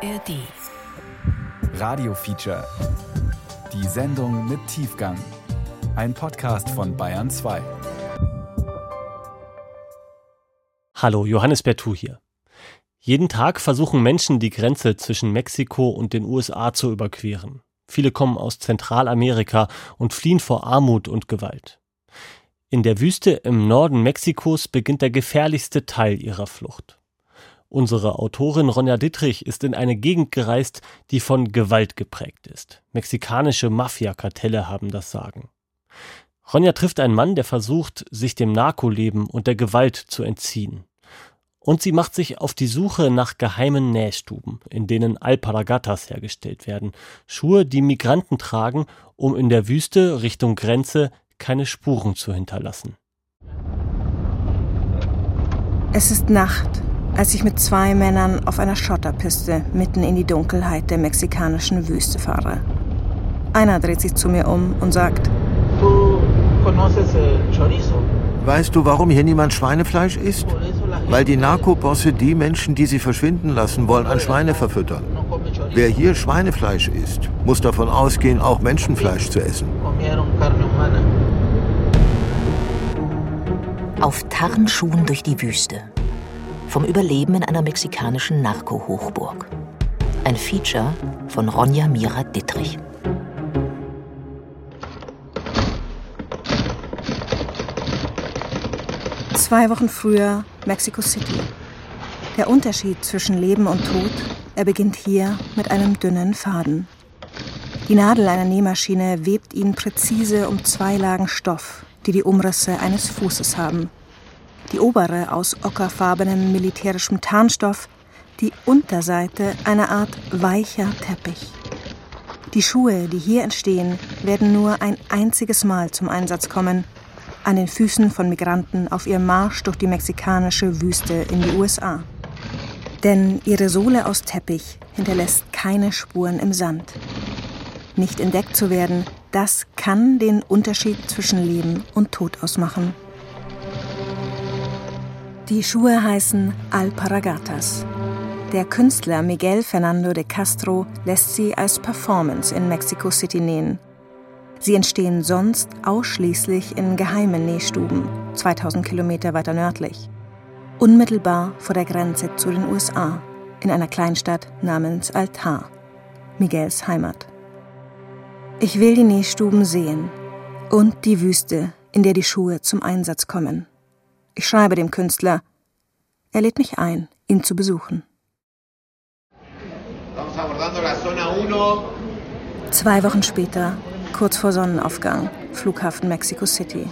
ARD. Radio Feature. Die Sendung mit Tiefgang. Ein Podcast von Bayern 2. Hallo, Johannes Bertou hier. Jeden Tag versuchen Menschen die Grenze zwischen Mexiko und den USA zu überqueren. Viele kommen aus Zentralamerika und fliehen vor Armut und Gewalt. In der Wüste im Norden Mexikos beginnt der gefährlichste Teil ihrer Flucht. Unsere Autorin Ronja Dittrich ist in eine Gegend gereist, die von Gewalt geprägt ist. Mexikanische Mafiakartelle haben das Sagen. Ronja trifft einen Mann, der versucht, sich dem Narkoleben und der Gewalt zu entziehen. Und sie macht sich auf die Suche nach geheimen Nähstuben, in denen Alparagatas hergestellt werden. Schuhe, die Migranten tragen, um in der Wüste Richtung Grenze keine Spuren zu hinterlassen. Es ist Nacht als ich mit zwei Männern auf einer Schotterpiste mitten in die Dunkelheit der mexikanischen Wüste fahre. Einer dreht sich zu mir um und sagt, Weißt du, warum hier niemand Schweinefleisch isst? Weil die Narkobosse die Menschen, die sie verschwinden lassen wollen, an Schweine verfüttern. Wer hier Schweinefleisch isst, muss davon ausgehen, auch Menschenfleisch zu essen. Auf Tarnschuhen durch die Wüste vom Überleben in einer mexikanischen Narko-Hochburg. Ein Feature von Ronja Mira Dittrich. Zwei Wochen früher Mexico City. Der Unterschied zwischen Leben und Tod, er beginnt hier mit einem dünnen Faden. Die Nadel einer Nähmaschine webt ihn präzise um zwei Lagen Stoff, die die Umrisse eines Fußes haben die obere aus ockerfarbenem militärischem Tarnstoff, die Unterseite eine Art weicher Teppich. Die Schuhe, die hier entstehen, werden nur ein einziges Mal zum Einsatz kommen, an den Füßen von Migranten auf ihrem Marsch durch die mexikanische Wüste in die USA. Denn ihre Sohle aus Teppich hinterlässt keine Spuren im Sand. Nicht entdeckt zu werden, das kann den Unterschied zwischen Leben und Tod ausmachen. Die Schuhe heißen Alparagatas. Der Künstler Miguel Fernando de Castro lässt sie als Performance in Mexico City nähen. Sie entstehen sonst ausschließlich in geheimen Nähstuben, 2000 Kilometer weiter nördlich. Unmittelbar vor der Grenze zu den USA, in einer Kleinstadt namens Altar, Miguels Heimat. Ich will die Nähstuben sehen und die Wüste, in der die Schuhe zum Einsatz kommen. Ich schreibe dem Künstler. Er lädt mich ein, ihn zu besuchen. Zwei Wochen später, kurz vor Sonnenaufgang, Flughafen Mexico City.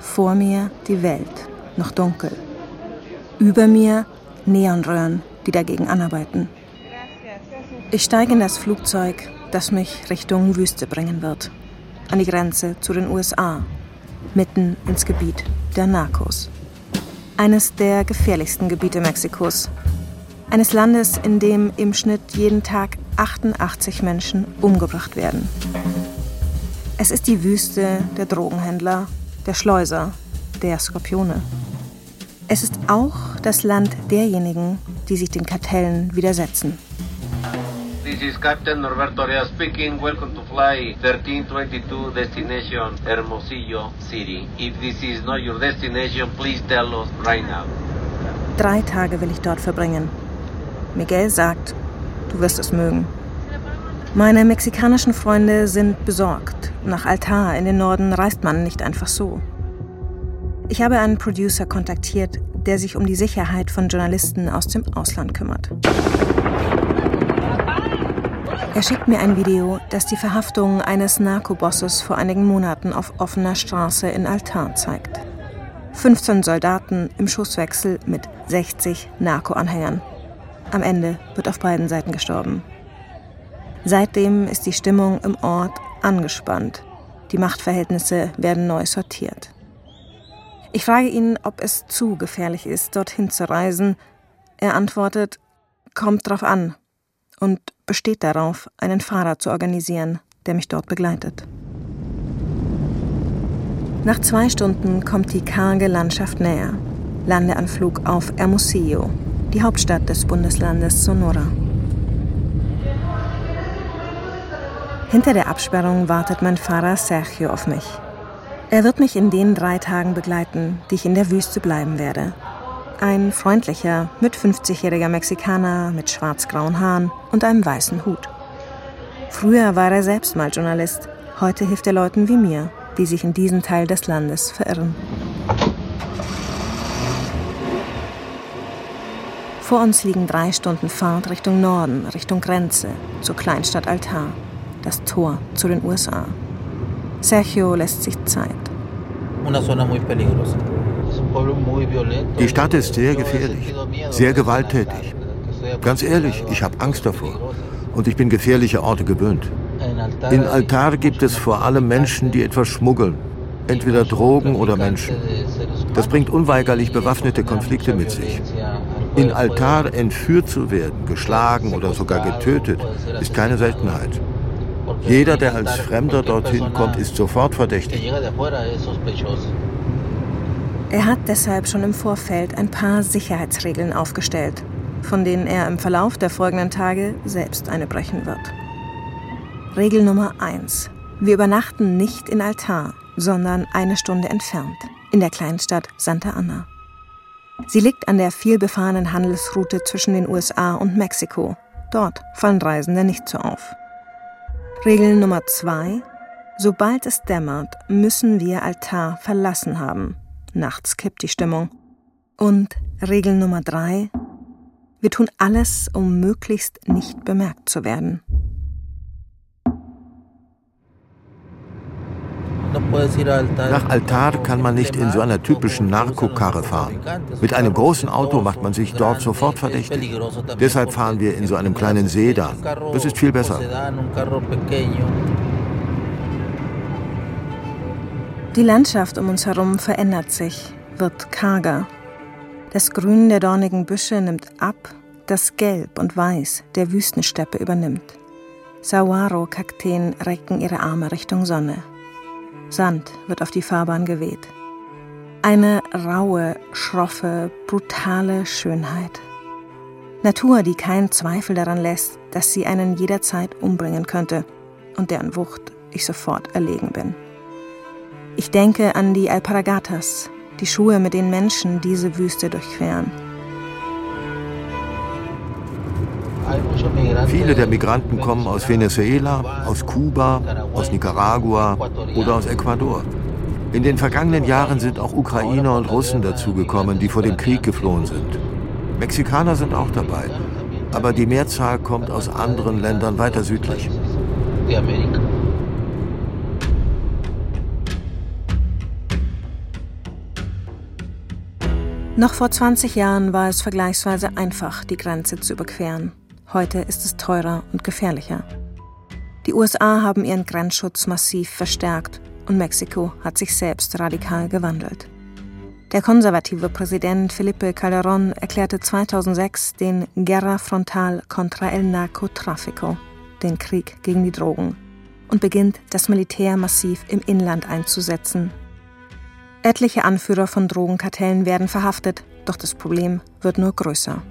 Vor mir die Welt, noch dunkel. Über mir Neonröhren, die dagegen anarbeiten. Ich steige in das Flugzeug, das mich Richtung Wüste bringen wird. An die Grenze zu den USA, mitten ins Gebiet der Narcos eines der gefährlichsten Gebiete Mexikos. Eines Landes, in dem im Schnitt jeden Tag 88 Menschen umgebracht werden. Es ist die Wüste der Drogenhändler, der Schleuser, der Skorpione. Es ist auch das Land derjenigen, die sich den Kartellen widersetzen. This is Captain Norberto Area speaking. Welcome to fly 1322 destination Hermosillo City. If this is not your destination, please tell us right now. Drei Tage will ich dort verbringen. Miguel sagt, du wirst es mögen. Meine mexikanischen Freunde sind besorgt. Nach Altar in den Norden reist man nicht einfach so. Ich habe einen Producer kontaktiert, der sich um die Sicherheit von Journalisten aus dem Ausland kümmert. Er schickt mir ein Video, das die Verhaftung eines Narkobosses vor einigen Monaten auf offener Straße in Altar zeigt. 15 Soldaten im Schusswechsel mit 60 Narko-Anhängern. Am Ende wird auf beiden Seiten gestorben. Seitdem ist die Stimmung im Ort angespannt. Die Machtverhältnisse werden neu sortiert. Ich frage ihn, ob es zu gefährlich ist, dorthin zu reisen. Er antwortet, kommt drauf an und besteht darauf, einen Fahrer zu organisieren, der mich dort begleitet. Nach zwei Stunden kommt die karge Landschaft näher. Landeanflug auf Hermosillo, die Hauptstadt des Bundeslandes Sonora. Hinter der Absperrung wartet mein Fahrer Sergio auf mich. Er wird mich in den drei Tagen begleiten, die ich in der Wüste bleiben werde, ein freundlicher, mit 50-jähriger Mexikaner mit schwarz-grauen Haaren und einem weißen Hut. Früher war er selbst mal Journalist. Heute hilft er Leuten wie mir, die sich in diesen Teil des Landes verirren. Vor uns liegen drei Stunden Fahrt Richtung Norden, Richtung Grenze, zur Kleinstadt Altar, das Tor zu den USA. Sergio lässt sich Zeit. Die Stadt ist sehr gefährlich, sehr gewalttätig. Ganz ehrlich, ich habe Angst davor. Und ich bin gefährliche Orte gewöhnt. In Altar gibt es vor allem Menschen, die etwas schmuggeln. Entweder Drogen oder Menschen. Das bringt unweigerlich bewaffnete Konflikte mit sich. In Altar entführt zu werden, geschlagen oder sogar getötet, ist keine Seltenheit. Jeder, der als Fremder dorthin kommt, ist sofort verdächtig. Er hat deshalb schon im Vorfeld ein paar Sicherheitsregeln aufgestellt, von denen er im Verlauf der folgenden Tage selbst eine brechen wird. Regel Nummer 1. Wir übernachten nicht in Altar, sondern eine Stunde entfernt, in der Kleinstadt Santa Ana. Sie liegt an der vielbefahrenen Handelsroute zwischen den USA und Mexiko. Dort fallen Reisende nicht so auf. Regel Nummer zwei. Sobald es dämmert, müssen wir Altar verlassen haben. Nachts kippt die Stimmung. Und Regel Nummer drei. Wir tun alles, um möglichst nicht bemerkt zu werden. Nach Altar kann man nicht in so einer typischen Narkokarre fahren. Mit einem großen Auto macht man sich dort sofort verdächtig. Deshalb fahren wir in so einem kleinen Sedan. Das ist viel besser. Die Landschaft um uns herum verändert sich, wird karger. Das Grün der dornigen Büsche nimmt ab, das Gelb und Weiß der Wüstensteppe übernimmt. Saguaro-Kakteen recken ihre Arme Richtung Sonne. Sand wird auf die Fahrbahn geweht. Eine raue, schroffe, brutale Schönheit. Natur, die keinen Zweifel daran lässt, dass sie einen jederzeit umbringen könnte und deren Wucht ich sofort erlegen bin. Ich denke an die Alparagatas, die Schuhe, mit denen Menschen diese Wüste durchqueren. Viele der Migranten kommen aus Venezuela, aus Kuba, aus Nicaragua oder aus Ecuador. In den vergangenen Jahren sind auch Ukrainer und Russen dazugekommen, die vor dem Krieg geflohen sind. Mexikaner sind auch dabei, aber die Mehrzahl kommt aus anderen Ländern weiter südlich. Noch vor 20 Jahren war es vergleichsweise einfach, die Grenze zu überqueren. Heute ist es teurer und gefährlicher. Die USA haben ihren Grenzschutz massiv verstärkt und Mexiko hat sich selbst radikal gewandelt. Der konservative Präsident Felipe Calderón erklärte 2006 den Guerra Frontal contra el Narcotráfico, den Krieg gegen die Drogen, und beginnt, das Militär massiv im Inland einzusetzen. Etliche Anführer von Drogenkartellen werden verhaftet, doch das Problem wird nur größer.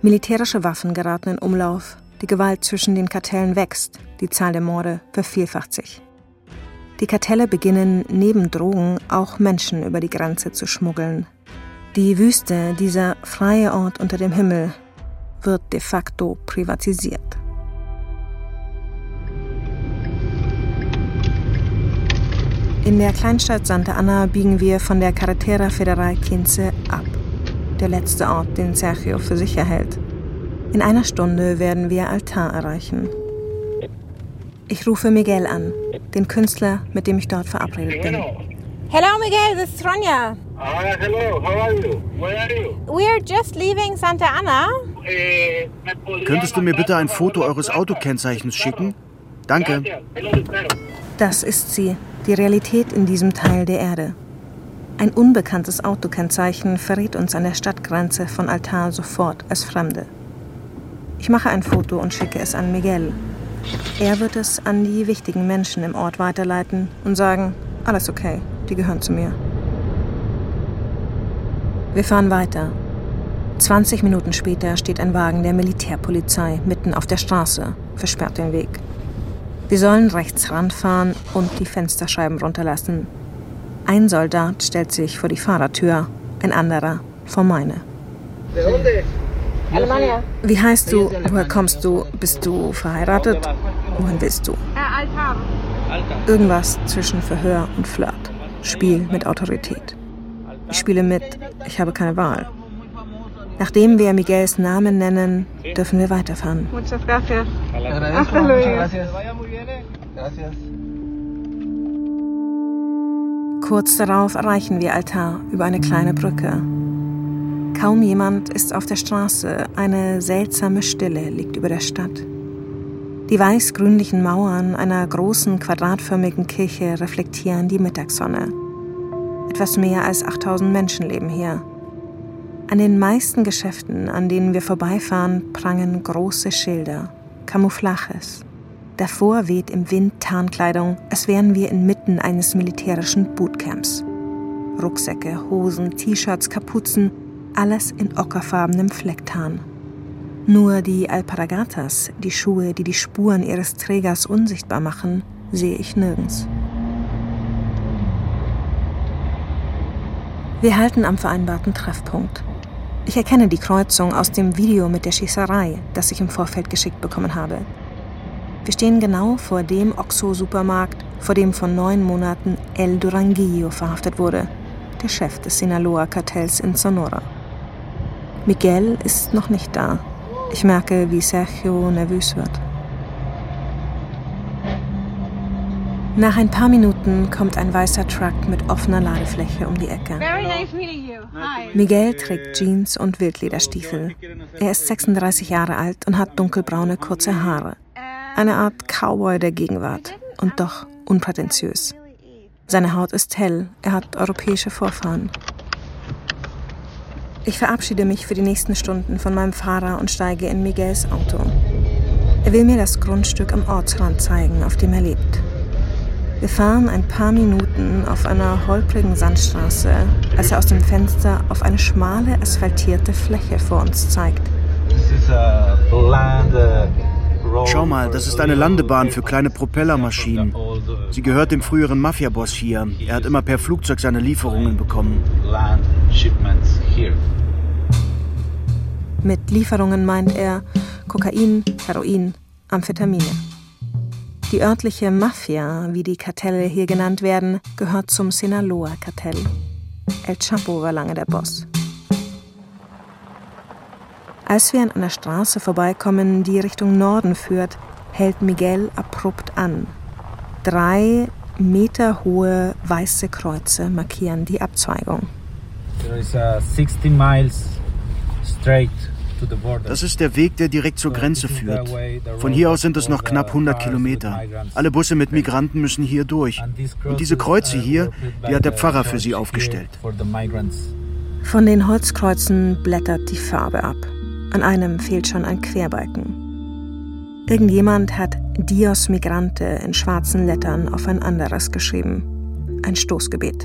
Militärische Waffen geraten in Umlauf, die Gewalt zwischen den Kartellen wächst, die Zahl der Morde vervielfacht sich. Die Kartelle beginnen neben Drogen auch Menschen über die Grenze zu schmuggeln. Die Wüste, dieser freie Ort unter dem Himmel, wird de facto privatisiert. In der Kleinstadt Santa Ana biegen wir von der Carretera Federal Quince ab der letzte Ort, den Sergio für sich erhält. In einer Stunde werden wir Altar erreichen. Ich rufe Miguel an, den Künstler, mit dem ich dort verabredet bin. Hello, Miguel. This is Ronja. Uh, hello. How are you? Where are you? We are just leaving Santa Ana. Eh, Könntest du mir bitte ein Foto eures Autokennzeichens schicken? Danke. Das ist sie, die Realität in diesem Teil der Erde. Ein unbekanntes Autokennzeichen verrät uns an der Stadtgrenze von Altar sofort als Fremde. Ich mache ein Foto und schicke es an Miguel. Er wird es an die wichtigen Menschen im Ort weiterleiten und sagen, alles okay, die gehören zu mir. Wir fahren weiter. 20 Minuten später steht ein Wagen der Militärpolizei mitten auf der Straße, versperrt den Weg. Wir sollen rechts ranfahren und die Fensterscheiben runterlassen. Ein Soldat stellt sich vor die Fahrertür, ein anderer vor meine. Wie heißt du? Woher kommst du? Bist du verheiratet? Wohin willst du? Irgendwas zwischen Verhör und Flirt. Spiel mit Autorität. Ich spiele mit, ich habe keine Wahl. Nachdem wir Miguels Namen nennen, dürfen wir weiterfahren. Kurz darauf erreichen wir Altar über eine kleine Brücke. Kaum jemand ist auf der Straße, eine seltsame Stille liegt über der Stadt. Die weiß-grünlichen Mauern einer großen quadratförmigen Kirche reflektieren die Mittagssonne. Etwas mehr als 8000 Menschen leben hier. An den meisten Geschäften, an denen wir vorbeifahren, prangen große Schilder, Camouflages. Davor weht im Wind Tarnkleidung, als wären wir inmitten eines militärischen Bootcamps. Rucksäcke, Hosen, T-Shirts, Kapuzen, alles in ockerfarbenem Flecktarn. Nur die Alparagatas, die Schuhe, die die Spuren ihres Trägers unsichtbar machen, sehe ich nirgends. Wir halten am vereinbarten Treffpunkt. Ich erkenne die Kreuzung aus dem Video mit der Schießerei, das ich im Vorfeld geschickt bekommen habe. Wir stehen genau vor dem Oxo-Supermarkt, vor dem vor neun Monaten El Duranguillo verhaftet wurde, der Chef des Sinaloa-Kartells in Sonora. Miguel ist noch nicht da, ich merke, wie Sergio nervös wird. Nach ein paar Minuten kommt ein weißer Truck mit offener Ladefläche um die Ecke. Miguel trägt Jeans und Wildlederstiefel. Er ist 36 Jahre alt und hat dunkelbraune kurze Haare. Eine Art Cowboy der Gegenwart und doch unprätentiös. Seine Haut ist hell, er hat europäische Vorfahren. Ich verabschiede mich für die nächsten Stunden von meinem Fahrer und steige in Miguels Auto. Er will mir das Grundstück am Ortsrand zeigen, auf dem er lebt. Wir fahren ein paar Minuten auf einer holprigen Sandstraße, als er aus dem Fenster auf eine schmale, asphaltierte Fläche vor uns zeigt. Schau mal, das ist eine Landebahn für kleine Propellermaschinen. Sie gehört dem früheren Mafiaboss hier. Er hat immer per Flugzeug seine Lieferungen bekommen. Mit Lieferungen meint er Kokain, Heroin, Amphetamine. Die örtliche Mafia, wie die Kartelle hier genannt werden, gehört zum Sinaloa-Kartell. El Chapo war lange der Boss. Als wir an einer Straße vorbeikommen, die Richtung Norden führt, hält Miguel abrupt an. Drei Meter hohe weiße Kreuze markieren die Abzweigung. There is a 60 miles straight das ist der Weg, der direkt zur Grenze führt. Von hier aus sind es noch knapp 100 Kilometer. Alle Busse mit Migranten müssen hier durch. Und diese Kreuze hier, die hat der Pfarrer für sie aufgestellt. Von den Holzkreuzen blättert die Farbe ab. An einem fehlt schon ein Querbalken. Irgendjemand hat Dios Migrante in schwarzen Lettern auf ein anderes geschrieben. Ein Stoßgebet.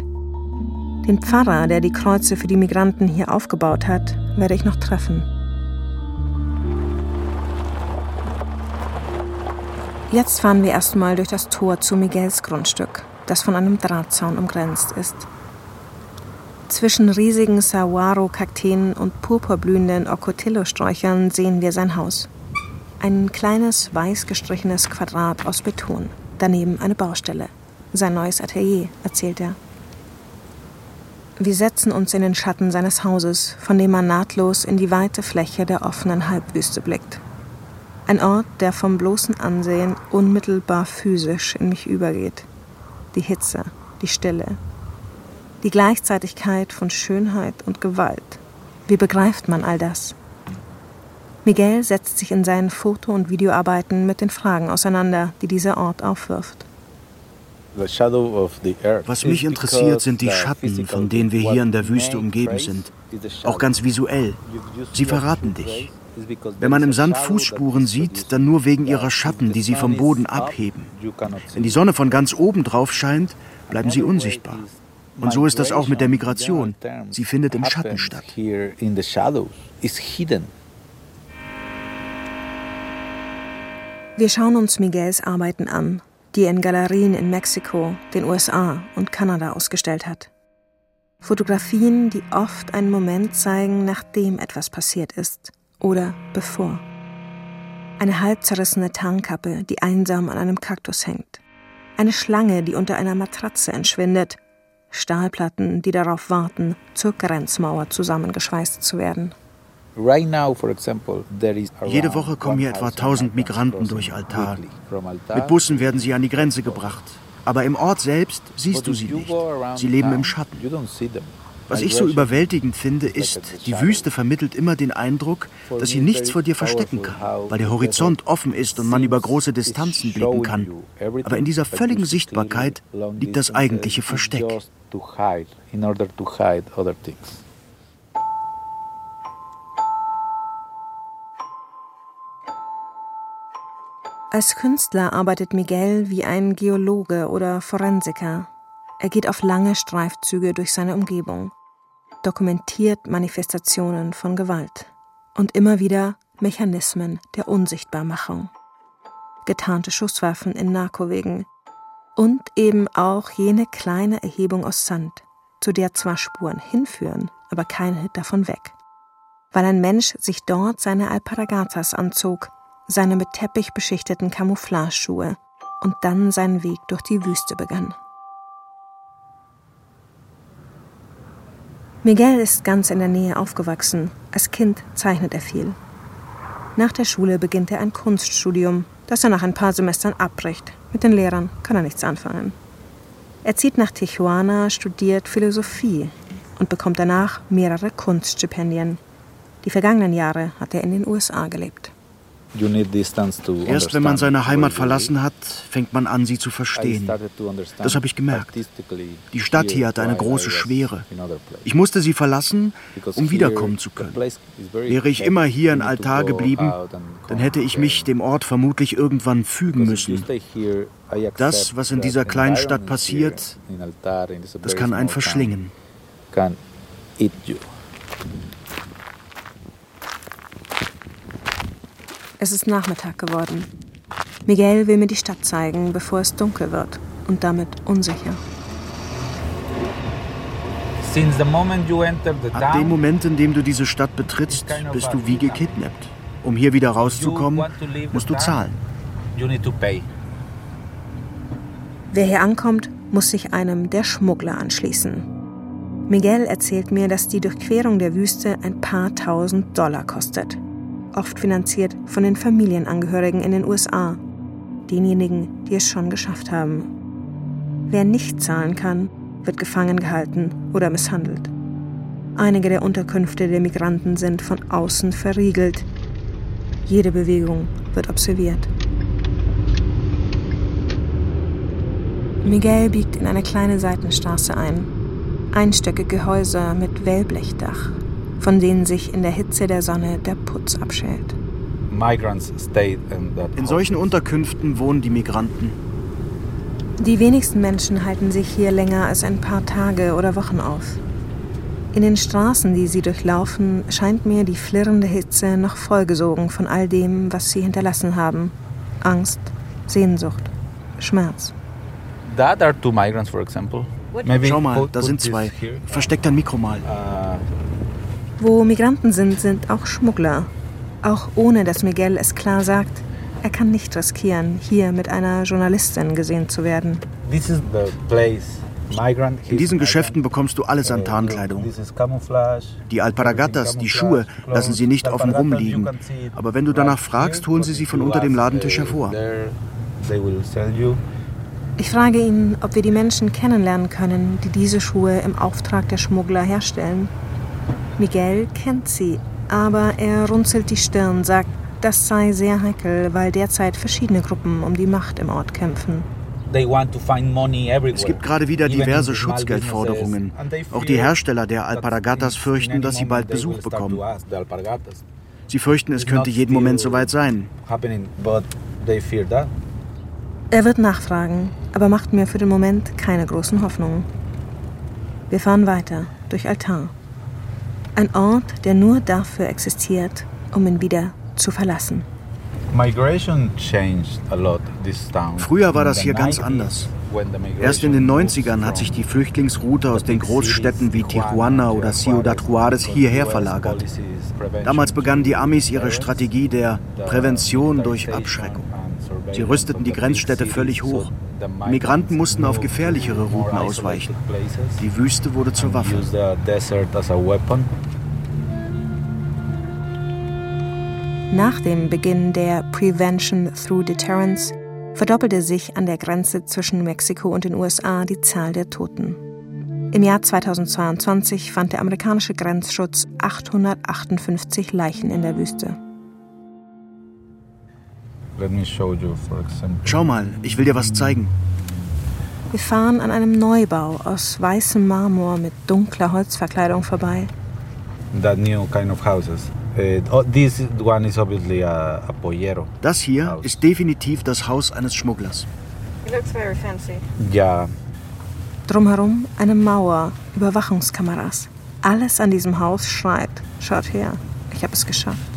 Den Pfarrer, der die Kreuze für die Migranten hier aufgebaut hat, werde ich noch treffen. Jetzt fahren wir erstmal durch das Tor zu Miguels Grundstück, das von einem Drahtzaun umgrenzt ist. Zwischen riesigen Saguaro-Kakteen und purpurblühenden Ocotillo-Sträuchern sehen wir sein Haus. Ein kleines, weiß gestrichenes Quadrat aus Beton. Daneben eine Baustelle. Sein neues Atelier, erzählt er. Wir setzen uns in den Schatten seines Hauses, von dem man nahtlos in die weite Fläche der offenen Halbwüste blickt. Ein Ort, der vom bloßen Ansehen unmittelbar physisch in mich übergeht. Die Hitze, die Stille, die Gleichzeitigkeit von Schönheit und Gewalt. Wie begreift man all das? Miguel setzt sich in seinen Foto- und Videoarbeiten mit den Fragen auseinander, die dieser Ort aufwirft. Was mich interessiert, sind die Schatten, von denen wir hier in der Wüste umgeben sind. Auch ganz visuell. Sie verraten dich. Wenn man im Sand Fußspuren sieht, dann nur wegen ihrer Schatten, die sie vom Boden abheben. Wenn die Sonne von ganz oben drauf scheint, bleiben sie unsichtbar. Und so ist das auch mit der Migration. Sie findet im Schatten statt. Wir schauen uns Miguels Arbeiten an, die er in Galerien in Mexiko, den USA und Kanada ausgestellt hat. Fotografien, die oft einen Moment zeigen, nachdem etwas passiert ist oder bevor. Eine halb zerrissene Tarnkappe, die einsam an einem Kaktus hängt. Eine Schlange, die unter einer Matratze entschwindet. Stahlplatten, die darauf warten, zur Grenzmauer zusammengeschweißt zu werden. Jede Woche kommen hier etwa 1000 Migranten durch Altar. Mit Bussen werden sie an die Grenze gebracht. Aber im Ort selbst siehst du sie nicht. Sie leben im Schatten. Was ich so überwältigend finde, ist, die Wüste vermittelt immer den Eindruck, dass sie nichts vor dir verstecken kann, weil der Horizont offen ist und man über große Distanzen blicken kann. Aber in dieser völligen Sichtbarkeit liegt das eigentliche Versteck. Als Künstler arbeitet Miguel wie ein Geologe oder Forensiker. Er geht auf lange Streifzüge durch seine Umgebung, dokumentiert Manifestationen von Gewalt und immer wieder Mechanismen der Unsichtbarmachung. Getarnte Schusswaffen in Narkowegen und eben auch jene kleine Erhebung aus Sand, zu der zwar Spuren hinführen, aber keine davon weg. Weil ein Mensch sich dort seine Alparagatas anzog seine mit Teppich beschichteten Camouflageschuhe und dann seinen Weg durch die Wüste begann. Miguel ist ganz in der Nähe aufgewachsen. Als Kind zeichnet er viel. Nach der Schule beginnt er ein Kunststudium, das er nach ein paar Semestern abbricht. Mit den Lehrern kann er nichts anfangen. Er zieht nach Tijuana, studiert Philosophie und bekommt danach mehrere Kunststipendien. Die vergangenen Jahre hat er in den USA gelebt. Erst wenn man seine Heimat verlassen hat, fängt man an, sie zu verstehen. Das habe ich gemerkt. Die Stadt hier hat eine große Schwere. Ich musste sie verlassen, um wiederkommen zu können. Wäre ich immer hier in Altar geblieben, dann hätte ich mich dem Ort vermutlich irgendwann fügen müssen. Das, was in dieser kleinen Stadt passiert, das kann einen verschlingen. Es ist Nachmittag geworden. Miguel will mir die Stadt zeigen, bevor es dunkel wird und damit unsicher. Ab dem Moment, in dem du diese Stadt betrittst, bist du wie gekidnappt. Um hier wieder rauszukommen, musst du zahlen. Wer hier ankommt, muss sich einem der Schmuggler anschließen. Miguel erzählt mir, dass die Durchquerung der Wüste ein paar tausend Dollar kostet oft finanziert von den Familienangehörigen in den USA, denjenigen, die es schon geschafft haben. Wer nicht zahlen kann, wird gefangen gehalten oder misshandelt. Einige der Unterkünfte der Migranten sind von außen verriegelt. Jede Bewegung wird observiert. Miguel biegt in eine kleine Seitenstraße ein. Einstöckige Häuser mit Wellblechdach, von denen sich in der Hitze der Sonne der Putz abschält. In solchen Unterkünften wohnen die Migranten. Die wenigsten Menschen halten sich hier länger als ein paar Tage oder Wochen auf. In den Straßen, die sie durchlaufen, scheint mir die flirrende Hitze noch vollgesogen von all dem, was sie hinterlassen haben. Angst, Sehnsucht, Schmerz. Schau mal, da sind zwei. Versteck dein Mikro mal. Uh, wo Migranten sind, sind auch Schmuggler. Auch ohne dass Miguel es klar sagt, er kann nicht riskieren, hier mit einer Journalistin gesehen zu werden. In diesen Geschäften bekommst du alles an Tarnkleidung. Die Alparagatas, die Schuhe, lassen sie nicht offen rumliegen. Aber wenn du danach fragst, holen sie sie von unter dem Ladentisch hervor. Ich frage ihn, ob wir die Menschen kennenlernen können, die diese Schuhe im Auftrag der Schmuggler herstellen. Miguel kennt sie, aber er runzelt die Stirn, sagt, das sei sehr heikel, weil derzeit verschiedene Gruppen um die Macht im Ort kämpfen. Es gibt gerade wieder diverse Schutzgeldforderungen. Auch die Hersteller der Alparagatas fürchten, dass sie bald Besuch bekommen. Sie fürchten, es könnte jeden Moment soweit sein. Er wird nachfragen, aber macht mir für den Moment keine großen Hoffnungen. Wir fahren weiter durch Altar. Ein Ort, der nur dafür existiert, um ihn wieder zu verlassen. Früher war das hier ganz anders. Erst in den 90ern hat sich die Flüchtlingsroute aus den Großstädten wie Tijuana oder Ciudad Juárez hierher verlagert. Damals begannen die Amis ihre Strategie der Prävention durch Abschreckung. Sie rüsteten die Grenzstädte völlig hoch. Migranten mussten auf gefährlichere Routen ausweichen. Die Wüste wurde zur Waffe. Nach dem Beginn der Prevention Through Deterrence verdoppelte sich an der Grenze zwischen Mexiko und den USA die Zahl der Toten. Im Jahr 2022 fand der amerikanische Grenzschutz 858 Leichen in der Wüste. Schau mal, ich will dir was zeigen. Wir fahren an einem Neubau aus weißem Marmor mit dunkler Holzverkleidung vorbei. That new kind of houses. Uh, oh, this one is obviously a, a pollero. Das hier ist definitiv das Haus eines Schmugglers. It looks very fancy. Ja. Drumherum eine Mauer, Überwachungskameras. Alles an diesem Haus schreit: Schaut her, ich habe es geschafft.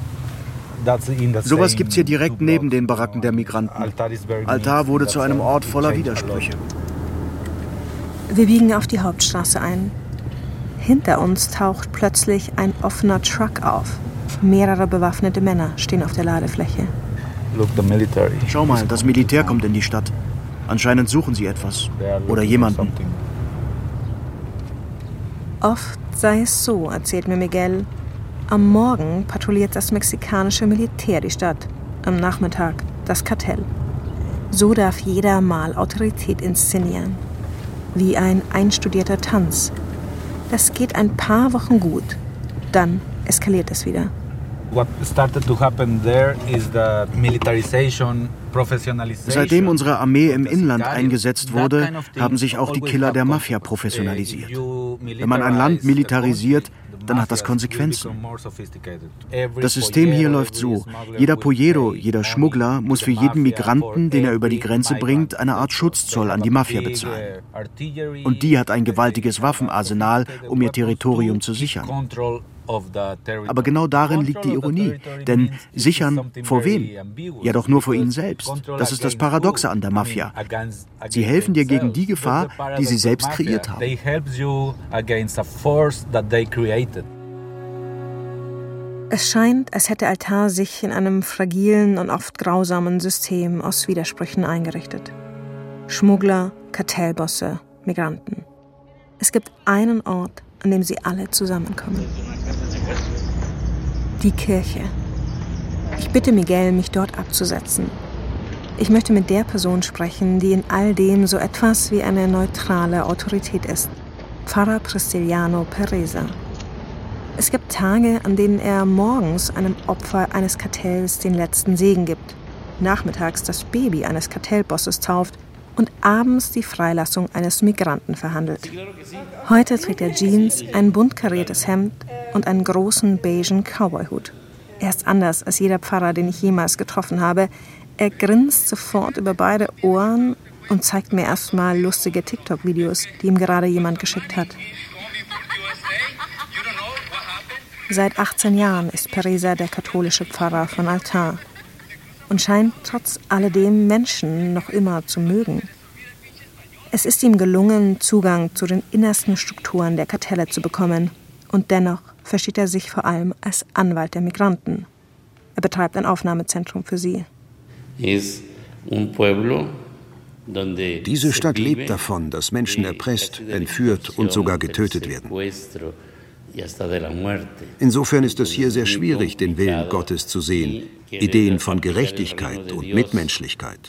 Sowas gibt's hier direkt neben den Baracken der Migranten. Altar wurde zu einem Ort voller Widersprüche. Wir biegen auf die Hauptstraße ein. Hinter uns taucht plötzlich ein offener Truck auf. Mehrere bewaffnete Männer stehen auf der Ladefläche. Schau mal, das Militär kommt in die Stadt. Anscheinend suchen sie etwas. Oder jemanden. Oft sei es so, erzählt mir Miguel. Am Morgen patrouilliert das mexikanische Militär die Stadt. Am Nachmittag das Kartell. So darf jeder mal Autorität inszenieren. Wie ein einstudierter Tanz. Das geht ein paar Wochen gut. Dann eskaliert es wieder. What started to happen there is the militarization Seitdem unsere Armee im Inland eingesetzt wurde, haben sich auch die Killer der Mafia professionalisiert. Wenn man ein Land militarisiert, dann hat das Konsequenzen. Das System hier läuft so. Jeder Pollero, jeder Schmuggler muss für jeden Migranten, den er über die Grenze bringt, eine Art Schutzzoll an die Mafia bezahlen. Und die hat ein gewaltiges Waffenarsenal, um ihr Territorium zu sichern. Aber genau darin liegt die Ironie. Denn sichern vor wem? Ja doch nur vor ihnen selbst. Das ist das Paradoxe an der Mafia. Sie helfen dir gegen die Gefahr, die sie selbst kreiert haben. Es scheint, als hätte Altar sich in einem fragilen und oft grausamen System aus Widersprüchen eingerichtet. Schmuggler, Kartellbosse, Migranten. Es gibt einen Ort, an dem sie alle zusammenkommen. Die Kirche. Ich bitte Miguel, mich dort abzusetzen. Ich möchte mit der Person sprechen, die in all dem so etwas wie eine neutrale Autorität ist. Pfarrer Pristiliano Pereza. Es gibt Tage, an denen er morgens einem Opfer eines Kartells den letzten Segen gibt, nachmittags das Baby eines Kartellbosses tauft und abends die Freilassung eines Migranten verhandelt. Heute trägt er Jeans, ein bunt kariertes Hemd und einen großen beigen Cowboyhut. Er ist anders als jeder Pfarrer, den ich jemals getroffen habe. Er grinst sofort über beide Ohren und zeigt mir erstmal lustige TikTok-Videos, die ihm gerade jemand geschickt hat. Seit 18 Jahren ist Pereza der katholische Pfarrer von Altar und scheint trotz alledem Menschen noch immer zu mögen. Es ist ihm gelungen, Zugang zu den innersten Strukturen der Kartelle zu bekommen, und dennoch versteht er sich vor allem als Anwalt der Migranten. Er betreibt ein Aufnahmezentrum für sie. Diese Stadt lebt davon, dass Menschen erpresst, entführt und sogar getötet werden. Insofern ist es hier sehr schwierig, den Willen Gottes zu sehen, Ideen von Gerechtigkeit und Mitmenschlichkeit.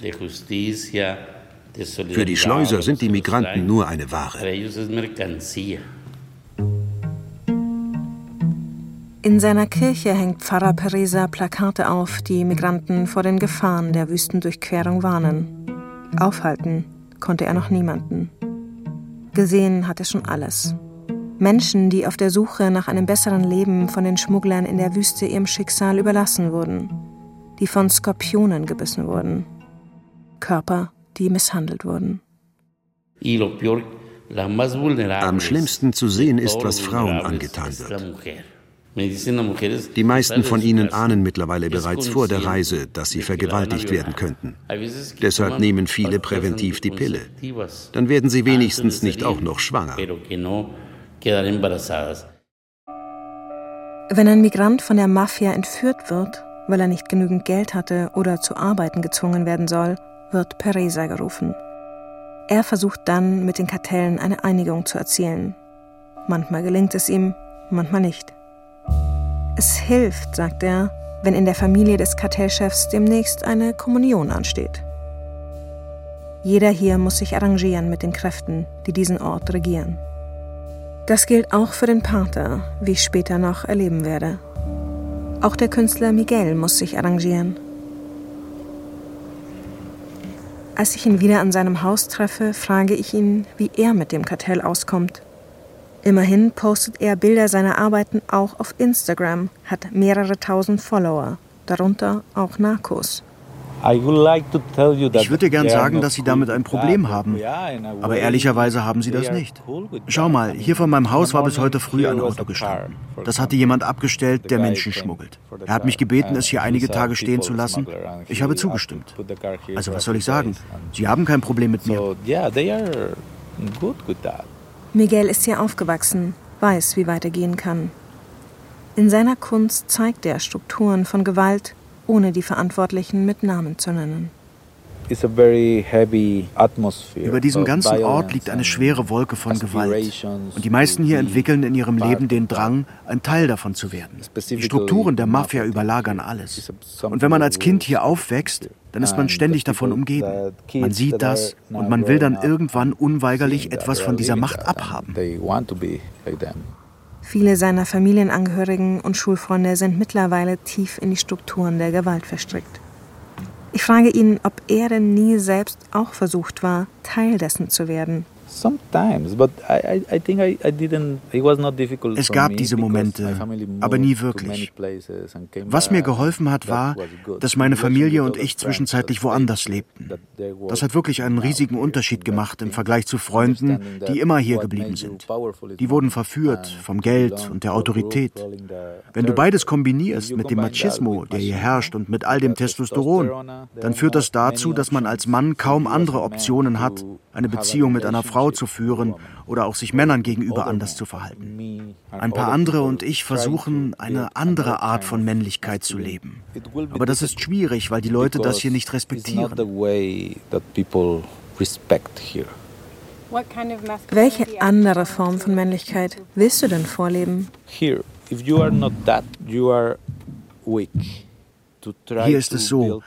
Für die Schleuser sind die Migranten nur eine Ware. In seiner Kirche hängt Pfarrer Pereza Plakate auf, die Migranten vor den Gefahren der Wüstendurchquerung warnen. Aufhalten konnte er noch niemanden. Gesehen hat er schon alles. Menschen, die auf der Suche nach einem besseren Leben von den Schmugglern in der Wüste ihrem Schicksal überlassen wurden, die von Skorpionen gebissen wurden, Körper, die misshandelt wurden. Am schlimmsten zu sehen ist, was Frauen angetan wird. Die meisten von ihnen ahnen mittlerweile bereits vor der Reise, dass sie vergewaltigt werden könnten. Deshalb nehmen viele präventiv die Pille. Dann werden sie wenigstens nicht auch noch schwanger. Wenn ein Migrant von der Mafia entführt wird, weil er nicht genügend Geld hatte oder zu arbeiten gezwungen werden soll, wird Pereza gerufen. Er versucht dann, mit den Kartellen eine Einigung zu erzielen. Manchmal gelingt es ihm, manchmal nicht. Es hilft, sagt er, wenn in der Familie des Kartellchefs demnächst eine Kommunion ansteht. Jeder hier muss sich arrangieren mit den Kräften, die diesen Ort regieren. Das gilt auch für den Pater, wie ich später noch erleben werde. Auch der Künstler Miguel muss sich arrangieren. Als ich ihn wieder an seinem Haus treffe, frage ich ihn, wie er mit dem Kartell auskommt. Immerhin postet er Bilder seiner Arbeiten auch auf Instagram, hat mehrere tausend Follower, darunter auch Narcos. Ich würde dir gern sagen, dass Sie damit ein Problem haben. Aber ehrlicherweise haben Sie das nicht. Schau mal, hier vor meinem Haus war bis heute früh ein Auto gestanden. Das hatte jemand abgestellt, der Menschen schmuggelt. Er hat mich gebeten, es hier einige Tage stehen zu lassen. Ich habe zugestimmt. Also was soll ich sagen? Sie haben kein Problem mit mir. Miguel ist hier aufgewachsen, weiß, wie weitergehen kann. In seiner Kunst zeigt er Strukturen von Gewalt, ohne die Verantwortlichen mit Namen zu nennen. Über diesem ganzen Ort liegt eine schwere Wolke von Gewalt. Und die meisten hier entwickeln in ihrem Leben den Drang, ein Teil davon zu werden. Die Strukturen der Mafia überlagern alles. Und wenn man als Kind hier aufwächst, dann ist man ständig davon umgeben. Man sieht das und man will dann irgendwann unweigerlich etwas von dieser Macht abhaben. Viele seiner Familienangehörigen und Schulfreunde sind mittlerweile tief in die Strukturen der Gewalt verstrickt. Ich frage ihn, ob er denn nie selbst auch versucht war, Teil dessen zu werden. Es gab diese Momente, aber nie wirklich. Was mir geholfen hat, war, dass meine Familie und ich zwischenzeitlich woanders lebten. Das hat wirklich einen riesigen Unterschied gemacht im Vergleich zu Freunden, die immer hier geblieben sind. Die wurden verführt vom Geld und der Autorität. Wenn du beides kombinierst mit dem Machismo, der hier herrscht, und mit all dem Testosteron, dann führt das dazu, dass man als Mann kaum andere Optionen hat, eine Beziehung mit einer Frau zu führen oder auch sich Männern gegenüber anders zu verhalten. Ein paar andere und ich versuchen, eine andere Art von Männlichkeit zu leben. Aber das ist schwierig, weil die Leute das hier nicht respektieren. Welche andere Form von Männlichkeit willst du denn vorleben? Hier ist es so,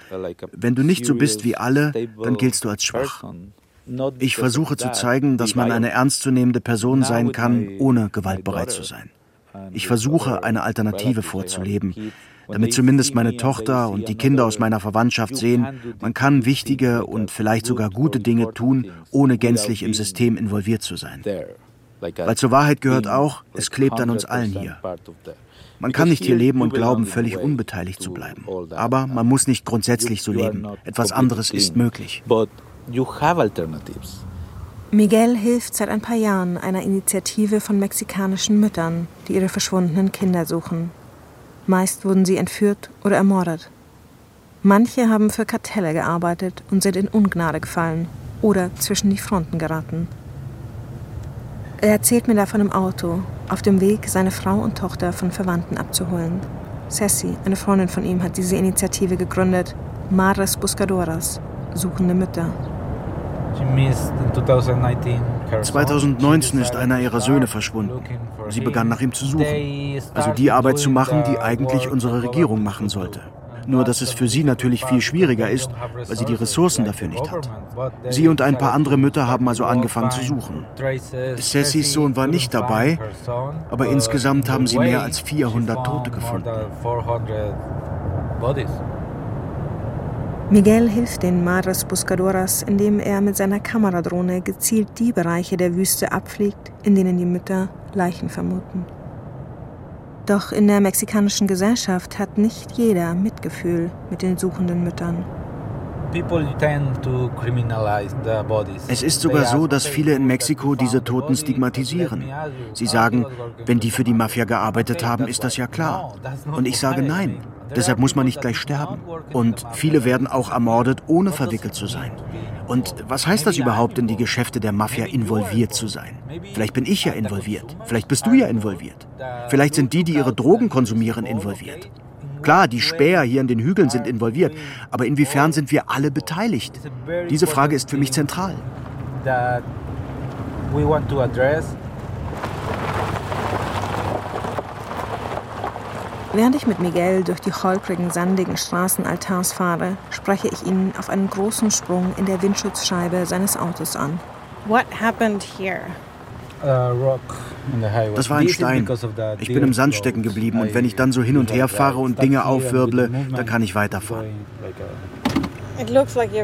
wenn du nicht so bist wie alle, dann giltst du als schwach. Ich versuche zu zeigen, dass man eine ernstzunehmende Person sein kann, ohne gewaltbereit zu sein. Ich versuche, eine Alternative vorzuleben, damit zumindest meine Tochter und die Kinder aus meiner Verwandtschaft sehen, man kann wichtige und vielleicht sogar gute Dinge tun, ohne gänzlich im System involviert zu sein. Weil zur Wahrheit gehört auch, es klebt an uns allen hier. Man kann nicht hier leben und glauben, völlig unbeteiligt zu bleiben. Aber man muss nicht grundsätzlich so leben. Etwas anderes ist möglich you have alternatives. Miguel hilft seit ein paar Jahren einer Initiative von mexikanischen Müttern, die ihre verschwundenen Kinder suchen. Meist wurden sie entführt oder ermordet. Manche haben für Kartelle gearbeitet und sind in Ungnade gefallen oder zwischen die Fronten geraten. Er erzählt mir davon im Auto, auf dem Weg, seine Frau und Tochter von Verwandten abzuholen. Sassy, eine Freundin von ihm, hat diese Initiative gegründet, Mares Buscadoras, suchende Mütter. 2019 ist einer ihrer Söhne verschwunden. Sie begann nach ihm zu suchen. Also die Arbeit zu machen, die eigentlich unsere Regierung machen sollte. Nur dass es für sie natürlich viel schwieriger ist, weil sie die Ressourcen dafür nicht hat. Sie und ein paar andere Mütter haben also angefangen zu suchen. Cecys Sohn war nicht dabei, aber insgesamt haben sie mehr als 400 Tote gefunden. Miguel hilft den Madres Buscadoras, indem er mit seiner Kameradrohne gezielt die Bereiche der Wüste abfliegt, in denen die Mütter Leichen vermuten. Doch in der mexikanischen Gesellschaft hat nicht jeder Mitgefühl mit den suchenden Müttern. Es ist sogar so, dass viele in Mexiko diese Toten stigmatisieren. Sie sagen, wenn die für die Mafia gearbeitet haben, ist das ja klar. Und ich sage nein. Deshalb muss man nicht gleich sterben. Und viele werden auch ermordet, ohne verwickelt zu sein. Und was heißt das überhaupt, in die Geschäfte der Mafia involviert zu sein? Vielleicht bin ich ja involviert. Vielleicht bist du ja involviert. Vielleicht sind die, die ihre Drogen konsumieren, involviert. Klar, die Späher hier in den Hügeln sind involviert, aber inwiefern sind wir alle beteiligt? Diese Frage ist für mich zentral. Während ich mit Miguel durch die holprigen, sandigen Straßen Altars fahre, spreche ich ihn auf einen großen Sprung in der Windschutzscheibe seines Autos an. What happened here? Das war ein Stein. Ich bin im Sand stecken geblieben und wenn ich dann so hin und her fahre und Dinge aufwirble, dann kann ich weiterfahren.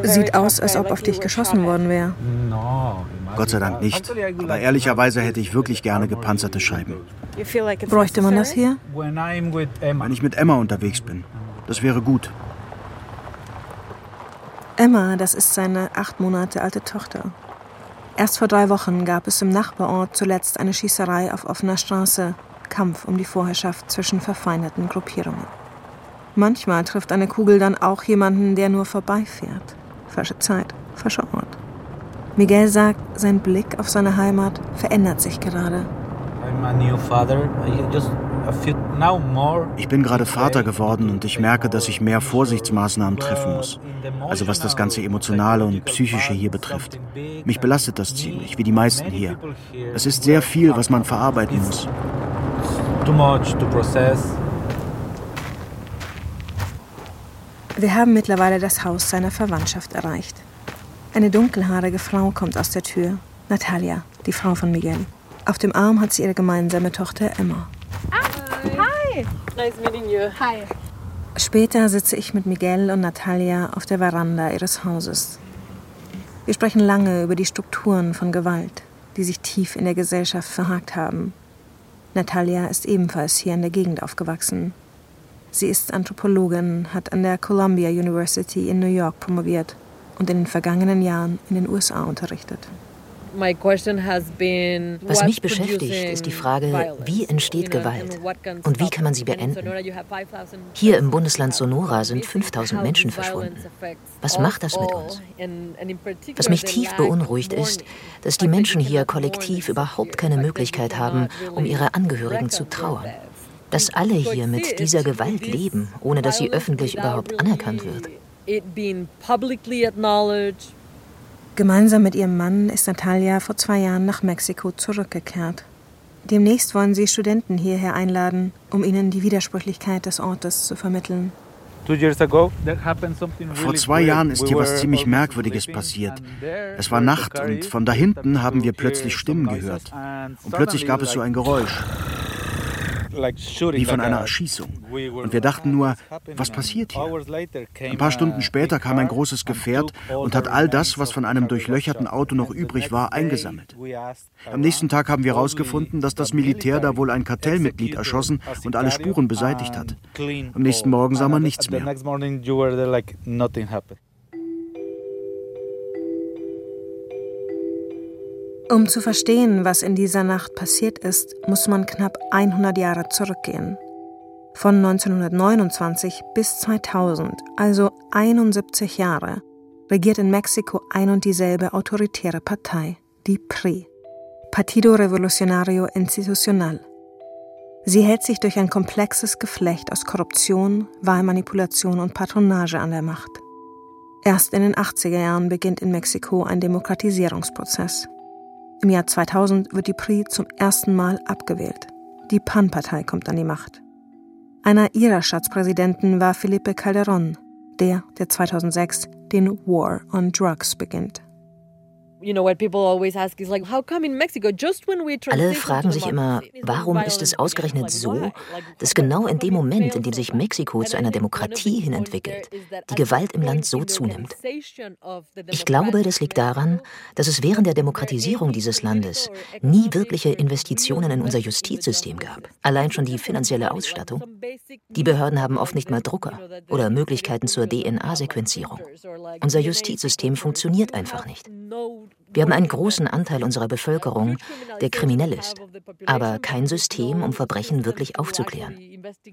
Sieht aus, als ob auf dich geschossen worden wäre. Gott sei Dank nicht. Aber ehrlicherweise hätte ich wirklich gerne gepanzerte Scheiben. Bräuchte man das hier? Wenn ich mit Emma unterwegs bin. Das wäre gut. Emma, das ist seine acht Monate alte Tochter. Erst vor drei Wochen gab es im Nachbarort zuletzt eine Schießerei auf offener Straße, Kampf um die Vorherrschaft zwischen verfeindeten Gruppierungen. Manchmal trifft eine Kugel dann auch jemanden, der nur vorbeifährt. Falsche Zeit, falscher Ort. Miguel sagt, sein Blick auf seine Heimat verändert sich gerade. Ich bin gerade Vater geworden und ich merke, dass ich mehr Vorsichtsmaßnahmen treffen muss. Also was das ganze Emotionale und Psychische hier betrifft. Mich belastet das ziemlich, wie die meisten hier. Es ist sehr viel, was man verarbeiten muss. Wir haben mittlerweile das Haus seiner Verwandtschaft erreicht. Eine dunkelhaarige Frau kommt aus der Tür. Natalia, die Frau von Miguel. Auf dem Arm hat sie ihre gemeinsame Tochter Emma. Hi. Nice meeting you. Hi. Später sitze ich mit Miguel und Natalia auf der Veranda ihres Hauses. Wir sprechen lange über die Strukturen von Gewalt, die sich tief in der Gesellschaft verhakt haben. Natalia ist ebenfalls hier in der Gegend aufgewachsen. Sie ist Anthropologin, hat an der Columbia University in New York promoviert und in den vergangenen Jahren in den USA unterrichtet. Was mich beschäftigt, ist die Frage, wie entsteht Gewalt und wie kann man sie beenden? Hier im Bundesland Sonora sind 5000 Menschen verschwunden. Was macht das mit uns? Was mich tief beunruhigt ist, dass die Menschen hier kollektiv überhaupt keine Möglichkeit haben, um ihre Angehörigen zu trauern. Dass alle hier mit dieser Gewalt leben, ohne dass sie öffentlich überhaupt anerkannt wird. Gemeinsam mit ihrem Mann ist Natalia vor zwei Jahren nach Mexiko zurückgekehrt. Demnächst wollen sie Studenten hierher einladen, um ihnen die Widersprüchlichkeit des Ortes zu vermitteln. Vor zwei Jahren ist hier was ziemlich Merkwürdiges passiert. Es war Nacht und von da hinten haben wir plötzlich Stimmen gehört. Und plötzlich gab es so ein Geräusch wie von einer Erschießung. Und wir dachten nur, was passiert hier? Ein paar Stunden später kam ein großes Gefährt und hat all das, was von einem durchlöcherten Auto noch übrig war, eingesammelt. Am nächsten Tag haben wir herausgefunden, dass das Militär da wohl ein Kartellmitglied erschossen und alle Spuren beseitigt hat. Am nächsten Morgen sah man nichts mehr. Um zu verstehen, was in dieser Nacht passiert ist, muss man knapp 100 Jahre zurückgehen. Von 1929 bis 2000, also 71 Jahre, regiert in Mexiko ein und dieselbe autoritäre Partei, die PRI, Partido Revolucionario Institucional. Sie hält sich durch ein komplexes Geflecht aus Korruption, Wahlmanipulation und Patronage an der Macht. Erst in den 80er Jahren beginnt in Mexiko ein Demokratisierungsprozess. Im Jahr 2000 wird die PRI zum ersten Mal abgewählt. Die PAN-Partei kommt an die Macht. Einer ihrer Staatspräsidenten war Felipe Calderón, der, der 2006 den War on Drugs beginnt. Alle fragen sich immer, warum ist es ausgerechnet so, dass genau in dem Moment, in dem sich Mexiko zu einer Demokratie hin entwickelt, die Gewalt im Land so zunimmt. Ich glaube, das liegt daran, dass es während der Demokratisierung dieses Landes nie wirkliche Investitionen in unser Justizsystem gab. Allein schon die finanzielle Ausstattung. Die Behörden haben oft nicht mal Drucker oder Möglichkeiten zur DNA-Sequenzierung. Unser Justizsystem funktioniert einfach nicht. Wir haben einen großen Anteil unserer Bevölkerung, der kriminell ist, aber kein System, um Verbrechen wirklich aufzuklären.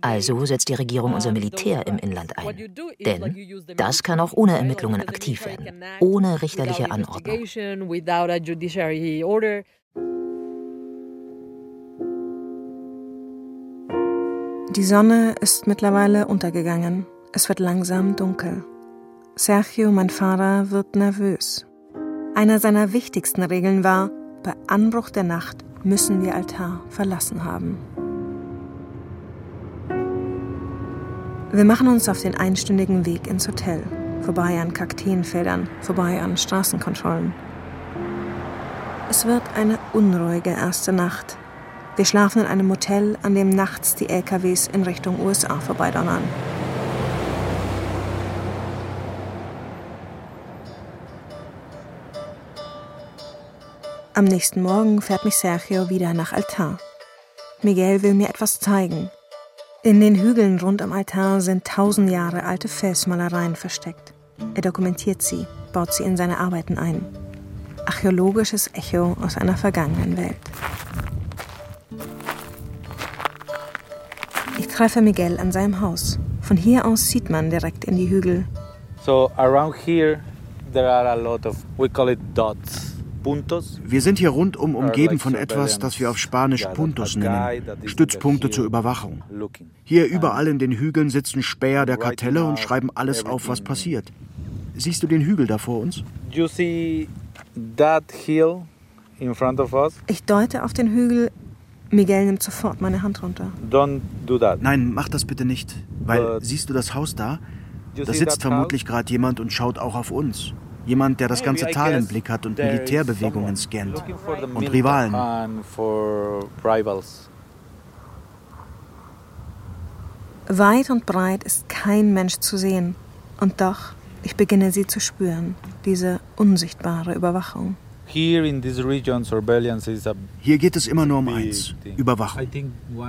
Also setzt die Regierung unser Militär im Inland ein. Denn das kann auch ohne Ermittlungen aktiv werden, ohne richterliche Anordnung. Die Sonne ist mittlerweile untergegangen. Es wird langsam dunkel. Sergio, mein Vater, wird nervös. Einer seiner wichtigsten Regeln war, bei Anbruch der Nacht müssen wir Altar verlassen haben. Wir machen uns auf den einstündigen Weg ins Hotel, vorbei an Kakteenfeldern, vorbei an Straßenkontrollen. Es wird eine unruhige erste Nacht. Wir schlafen in einem Hotel, an dem nachts die LKWs in Richtung USA vorbeidonnern. Am nächsten Morgen fährt mich Sergio wieder nach Altar. Miguel will mir etwas zeigen. In den Hügeln rund am Altar sind tausend Jahre alte Felsmalereien versteckt. Er dokumentiert sie, baut sie in seine Arbeiten ein. Archäologisches Echo aus einer vergangenen Welt. Ich treffe Miguel an seinem Haus. Von hier aus sieht man direkt in die Hügel. So around here there are a lot of we call it dots. Wir sind hier rundum umgeben von etwas, das wir auf Spanisch Puntos nennen, Stützpunkte zur Überwachung. Hier überall in den Hügeln sitzen Späher der Kartelle und schreiben alles auf, was passiert. Siehst du den Hügel da vor uns? Ich deute auf den Hügel. Miguel nimmt sofort meine Hand runter. Nein, mach das bitte nicht. Weil, siehst du das Haus da? Da sitzt vermutlich gerade jemand und schaut auch auf uns. Jemand, der das ganze Tal im Blick hat und Militärbewegungen scannt. Und Rivalen. Weit und breit ist kein Mensch zu sehen. Und doch, ich beginne sie zu spüren, diese unsichtbare Überwachung. Hier geht es immer nur um eins, Überwachung.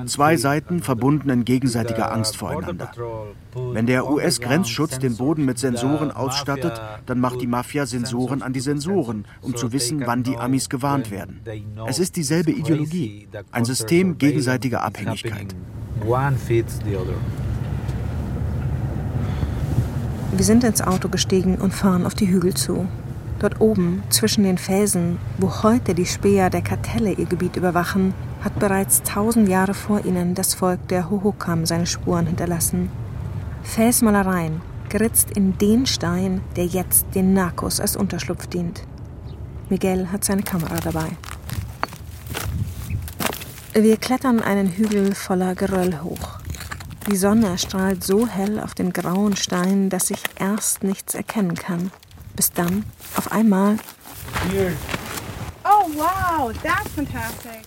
Zwei Seiten verbunden in gegenseitiger Angst voreinander. Wenn der US-Grenzschutz den Boden mit Sensoren ausstattet, dann macht die Mafia Sensoren an die Sensoren, um zu wissen, wann die Amis gewarnt werden. Es ist dieselbe Ideologie, ein System gegenseitiger Abhängigkeit. Wir sind ins Auto gestiegen und fahren auf die Hügel zu. Dort oben, zwischen den Felsen, wo heute die Späher der Kartelle ihr Gebiet überwachen, hat bereits tausend Jahre vor ihnen das Volk der Hohokam seine Spuren hinterlassen. Felsmalereien, geritzt in den Stein, der jetzt den Narcos als Unterschlupf dient. Miguel hat seine Kamera dabei. Wir klettern einen Hügel voller Geröll hoch. Die Sonne strahlt so hell auf den grauen Stein, dass ich erst nichts erkennen kann bis dann auf einmal. Oh wow, that's fantastic.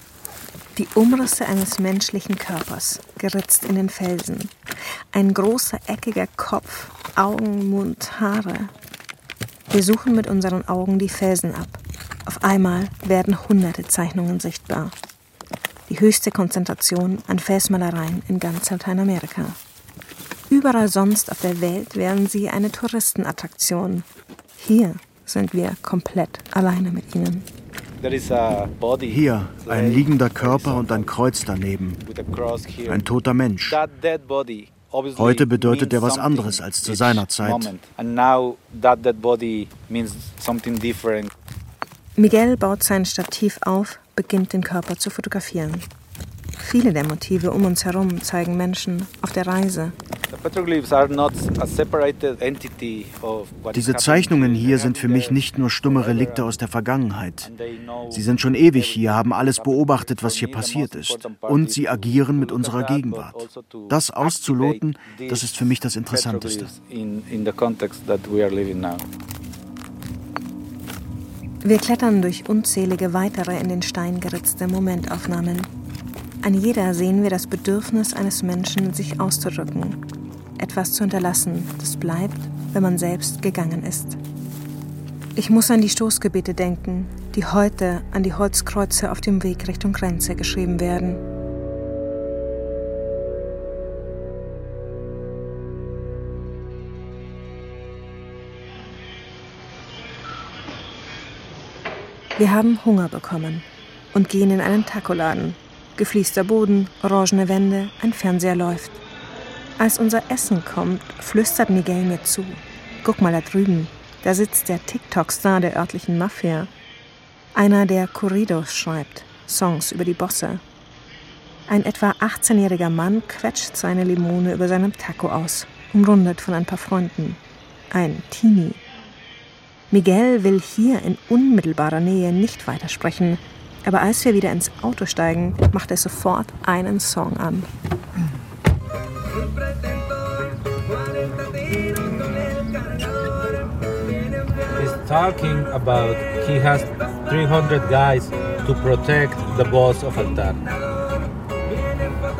Die Umrisse eines menschlichen Körpers, geritzt in den Felsen. Ein großer eckiger Kopf, Augen, Mund, Haare. Wir suchen mit unseren Augen die Felsen ab. Auf einmal werden hunderte Zeichnungen sichtbar. Die höchste Konzentration an Felsmalereien in ganz Lateinamerika. Überall sonst auf der Welt wären sie eine Touristenattraktion, hier sind wir komplett alleine mit ihnen. Hier ein liegender Körper und ein Kreuz daneben. Ein toter Mensch. Heute bedeutet er was anderes als zu seiner Zeit. Miguel baut sein Stativ auf, beginnt den Körper zu fotografieren. Viele der Motive um uns herum zeigen Menschen auf der Reise, diese Zeichnungen hier sind für mich nicht nur stumme Relikte aus der Vergangenheit. Sie sind schon ewig hier, haben alles beobachtet, was hier passiert ist. Und sie agieren mit unserer Gegenwart. Das auszuloten, das ist für mich das Interessanteste. Wir klettern durch unzählige weitere in den Stein geritzte Momentaufnahmen. An jeder sehen wir das Bedürfnis eines Menschen, sich auszudrücken, etwas zu hinterlassen, das bleibt, wenn man selbst gegangen ist. Ich muss an die Stoßgebete denken, die heute an die Holzkreuze auf dem Weg Richtung Grenze geschrieben werden. Wir haben Hunger bekommen und gehen in einen Tacoladen. Gefliester Boden, orangene Wände, ein Fernseher läuft. Als unser Essen kommt, flüstert Miguel mir zu. Guck mal da drüben, da sitzt der TikTok-Star der örtlichen Mafia. Einer, der Corridos schreibt, Songs über die Bosse. Ein etwa 18-jähriger Mann quetscht seine Limone über seinem Taco aus, umrundet von ein paar Freunden. Ein Teenie. Miguel will hier in unmittelbarer Nähe nicht weitersprechen, aber als wir wieder ins Auto steigen, macht er sofort einen Song an. He's talking about he has 300 guys to protect the boss of Altar.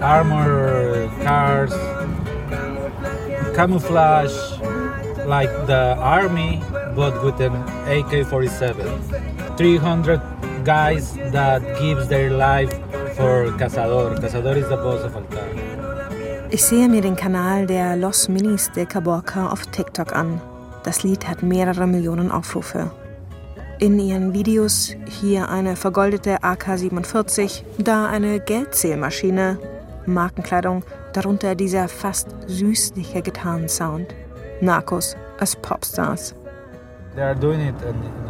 Armor, cars, camouflage, like the army but with an AK-47. 300 guys that gives their life for Cazador. Cazador is the boss of Altar. Ich sehe mir den Kanal der Los Minis de Caborca auf TikTok an. Das Lied hat mehrere Millionen Aufrufe. In ihren Videos hier eine vergoldete AK-47, da eine Geldzählmaschine, Markenkleidung, darunter dieser fast süßliche Gitarrensound. Narcos als Popstars.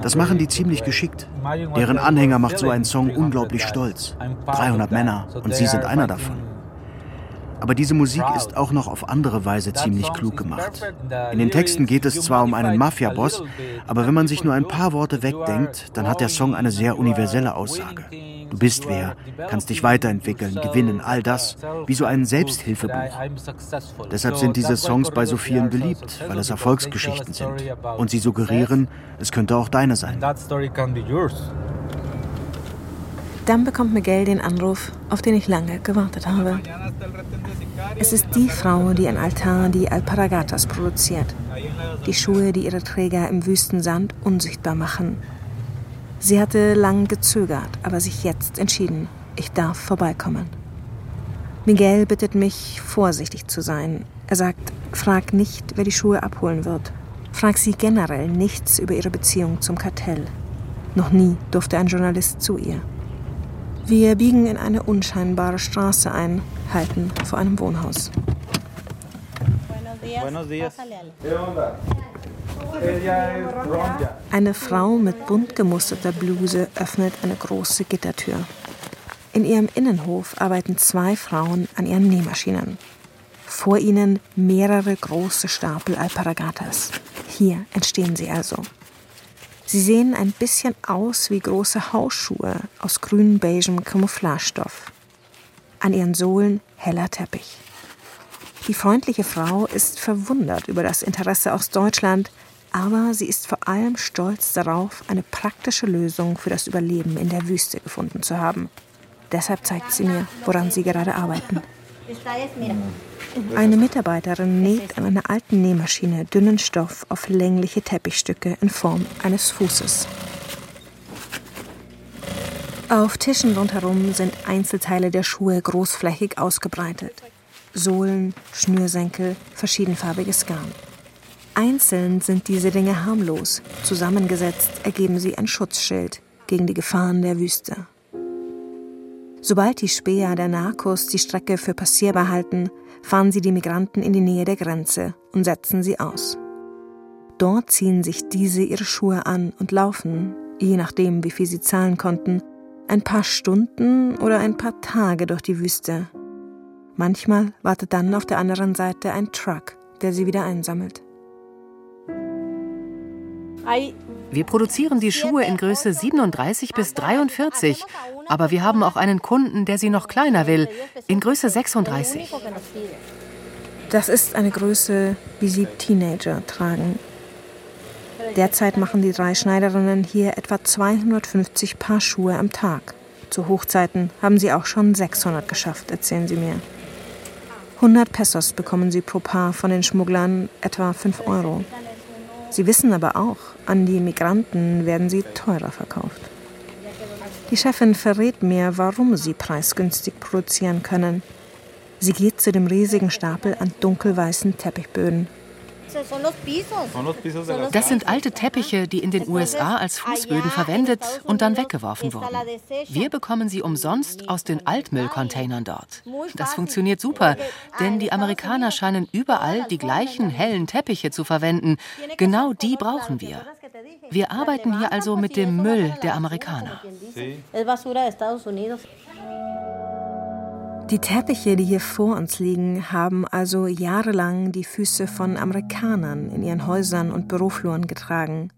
Das machen die ziemlich geschickt. Deren Anhänger macht so einen Song unglaublich stolz. 300 Männer und sie sind einer davon. Aber diese Musik ist auch noch auf andere Weise ziemlich klug gemacht. In den Texten geht es zwar um einen Mafia-Boss, aber wenn man sich nur ein paar Worte wegdenkt, dann hat der Song eine sehr universelle Aussage. Du bist wer, kannst dich weiterentwickeln, gewinnen, all das, wie so ein Selbsthilfebuch. Deshalb sind diese Songs bei so vielen beliebt, weil es Erfolgsgeschichten sind. Und sie suggerieren, es könnte auch deine sein. Dann bekommt Miguel den Anruf, auf den ich lange gewartet habe. Es ist die Frau, die in Altar die Alparagatas produziert. Die Schuhe, die ihre Träger im Wüstensand unsichtbar machen. Sie hatte lang gezögert, aber sich jetzt entschieden, ich darf vorbeikommen. Miguel bittet mich, vorsichtig zu sein. Er sagt, frag nicht, wer die Schuhe abholen wird. Frag sie generell nichts über ihre Beziehung zum Kartell. Noch nie durfte ein Journalist zu ihr. Wir biegen in eine unscheinbare Straße ein, halten vor einem Wohnhaus. Buenos días. Eine Frau mit bunt gemusterter Bluse öffnet eine große Gittertür. In ihrem Innenhof arbeiten zwei Frauen an ihren Nähmaschinen. Vor ihnen mehrere große Stapel Alparagatas. Hier entstehen sie also. Sie sehen ein bisschen aus wie große Hausschuhe aus grün-beigem Camouflagestoff. An ihren Sohlen heller Teppich. Die freundliche Frau ist verwundert über das Interesse aus Deutschland, aber sie ist vor allem stolz darauf, eine praktische Lösung für das Überleben in der Wüste gefunden zu haben. Deshalb zeigt sie mir, woran sie gerade arbeiten. Eine Mitarbeiterin näht an einer alten Nähmaschine dünnen Stoff auf längliche Teppichstücke in Form eines Fußes. Auf Tischen rundherum sind Einzelteile der Schuhe großflächig ausgebreitet. Sohlen, Schnürsenkel, verschiedenfarbiges Garn. Einzeln sind diese Dinge harmlos, zusammengesetzt ergeben sie ein Schutzschild gegen die Gefahren der Wüste. Sobald die Späher der Narcos die Strecke für passierbar halten, fahren sie die Migranten in die Nähe der Grenze und setzen sie aus. Dort ziehen sich diese ihre Schuhe an und laufen, je nachdem, wie viel sie zahlen konnten, ein paar Stunden oder ein paar Tage durch die Wüste. Manchmal wartet dann auf der anderen Seite ein Truck, der sie wieder einsammelt. Wir produzieren die Schuhe in Größe 37 bis 43, aber wir haben auch einen Kunden, der sie noch kleiner will, in Größe 36. Das ist eine Größe, wie sie Teenager tragen. Derzeit machen die drei Schneiderinnen hier etwa 250 Paar Schuhe am Tag. Zu Hochzeiten haben sie auch schon 600 geschafft, erzählen sie mir. 100 Pesos bekommen sie pro Paar von den Schmugglern, etwa 5 Euro. Sie wissen aber auch, an die Migranten werden sie teurer verkauft. Die Chefin verrät mir, warum sie preisgünstig produzieren können. Sie geht zu dem riesigen Stapel an dunkelweißen Teppichböden das sind alte Teppiche, die in den USA als Fußböden verwendet und dann weggeworfen wurden. Wir bekommen sie umsonst aus den Altmüllcontainern dort. Das funktioniert super, denn die Amerikaner scheinen überall die gleichen hellen Teppiche zu verwenden. Genau die brauchen wir. Wir arbeiten hier also mit dem Müll der Amerikaner. Die Teppiche, die hier vor uns liegen, haben also jahrelang die Füße von Amerikanern in ihren Häusern und Bürofluren getragen,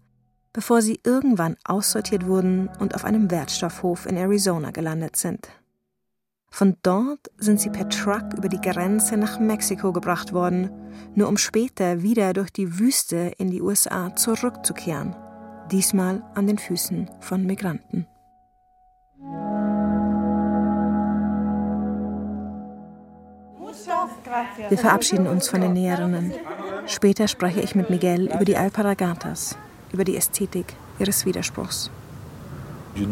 bevor sie irgendwann aussortiert wurden und auf einem Wertstoffhof in Arizona gelandet sind. Von dort sind sie per Truck über die Grenze nach Mexiko gebracht worden, nur um später wieder durch die Wüste in die USA zurückzukehren, diesmal an den Füßen von Migranten. Wir verabschieden uns von den Näherinnen. Später spreche ich mit Miguel über die Alparagatas, über die Ästhetik ihres Widerspruchs. Uh,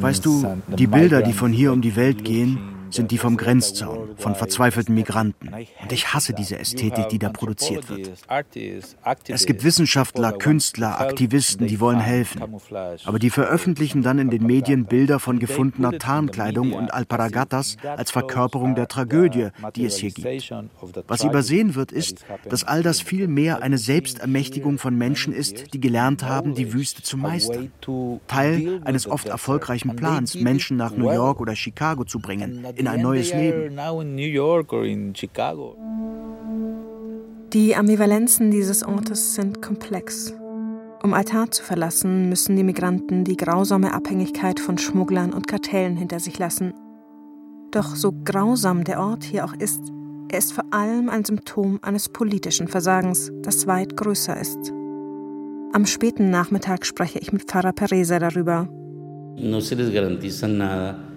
weißt du, die Bilder, die von hier um die Welt gehen, sind die vom Grenzzaun, von verzweifelten Migranten. Und ich hasse diese Ästhetik, die da produziert wird. Es gibt Wissenschaftler, Künstler, Aktivisten, die wollen helfen. Aber die veröffentlichen dann in den Medien Bilder von gefundener Tarnkleidung und Alparagatas als Verkörperung der Tragödie, die es hier gibt. Was übersehen wird, ist, dass all das viel mehr eine Selbstermächtigung von Menschen ist, die gelernt haben, die Wüste zu meistern. Teil eines oft erfolgreichen Plans, Menschen nach New York oder Chicago zu bringen, in ein neues Leben. Die Ambivalenzen dieses Ortes sind komplex. Um Altar zu verlassen, müssen die Migranten die grausame Abhängigkeit von Schmugglern und Kartellen hinter sich lassen. Doch so grausam der Ort hier auch ist, er ist vor allem ein Symptom eines politischen Versagens, das weit größer ist. Am späten Nachmittag spreche ich mit Pfarrer Pereza darüber. No se les garantiza nada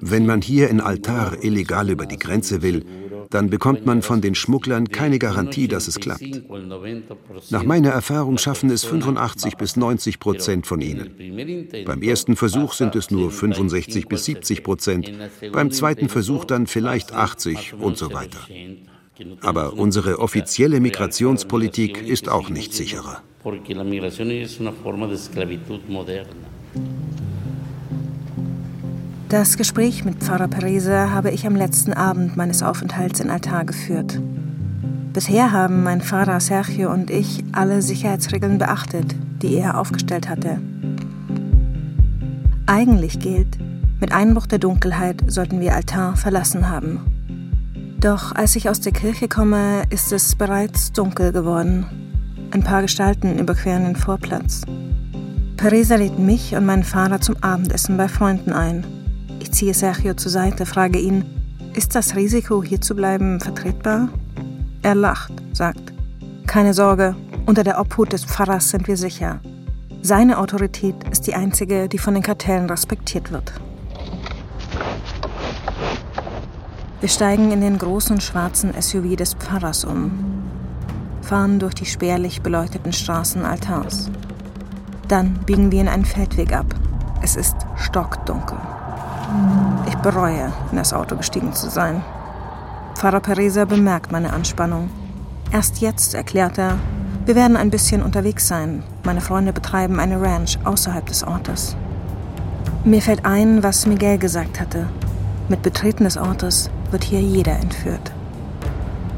wenn man hier in Altar illegal über die Grenze will, dann bekommt man von den Schmugglern keine Garantie, dass es klappt. Nach meiner Erfahrung schaffen es 85 bis 90 Prozent von ihnen. Beim ersten Versuch sind es nur 65 bis 70 Prozent, beim zweiten Versuch dann vielleicht 80 und so weiter. Aber unsere offizielle Migrationspolitik ist auch nicht sicherer. Das Gespräch mit Pfarrer Pereza habe ich am letzten Abend meines Aufenthalts in Altar geführt. Bisher haben mein Pfarrer Sergio und ich alle Sicherheitsregeln beachtet, die er aufgestellt hatte. Eigentlich gilt, mit Einbruch der Dunkelheit sollten wir Altar verlassen haben. Doch als ich aus der Kirche komme, ist es bereits dunkel geworden. Ein paar Gestalten überqueren den Vorplatz. Pereza lädt mich und meinen Fahrer zum Abendessen bei Freunden ein. Ich ziehe Sergio zur Seite, frage ihn, ist das Risiko, hier zu bleiben, vertretbar? Er lacht, sagt, keine Sorge, unter der Obhut des Pfarrers sind wir sicher. Seine Autorität ist die einzige, die von den Kartellen respektiert wird. Wir steigen in den großen schwarzen SUV des Pfarrers um, fahren durch die spärlich beleuchteten Straßen Altars. Dann biegen wir in einen Feldweg ab. Es ist stockdunkel. Ich bereue, in das Auto gestiegen zu sein. Pfarrer Pereza bemerkt meine Anspannung. Erst jetzt erklärt er, wir werden ein bisschen unterwegs sein. Meine Freunde betreiben eine Ranch außerhalb des Ortes. Mir fällt ein, was Miguel gesagt hatte. Mit Betreten des Ortes wird hier jeder entführt.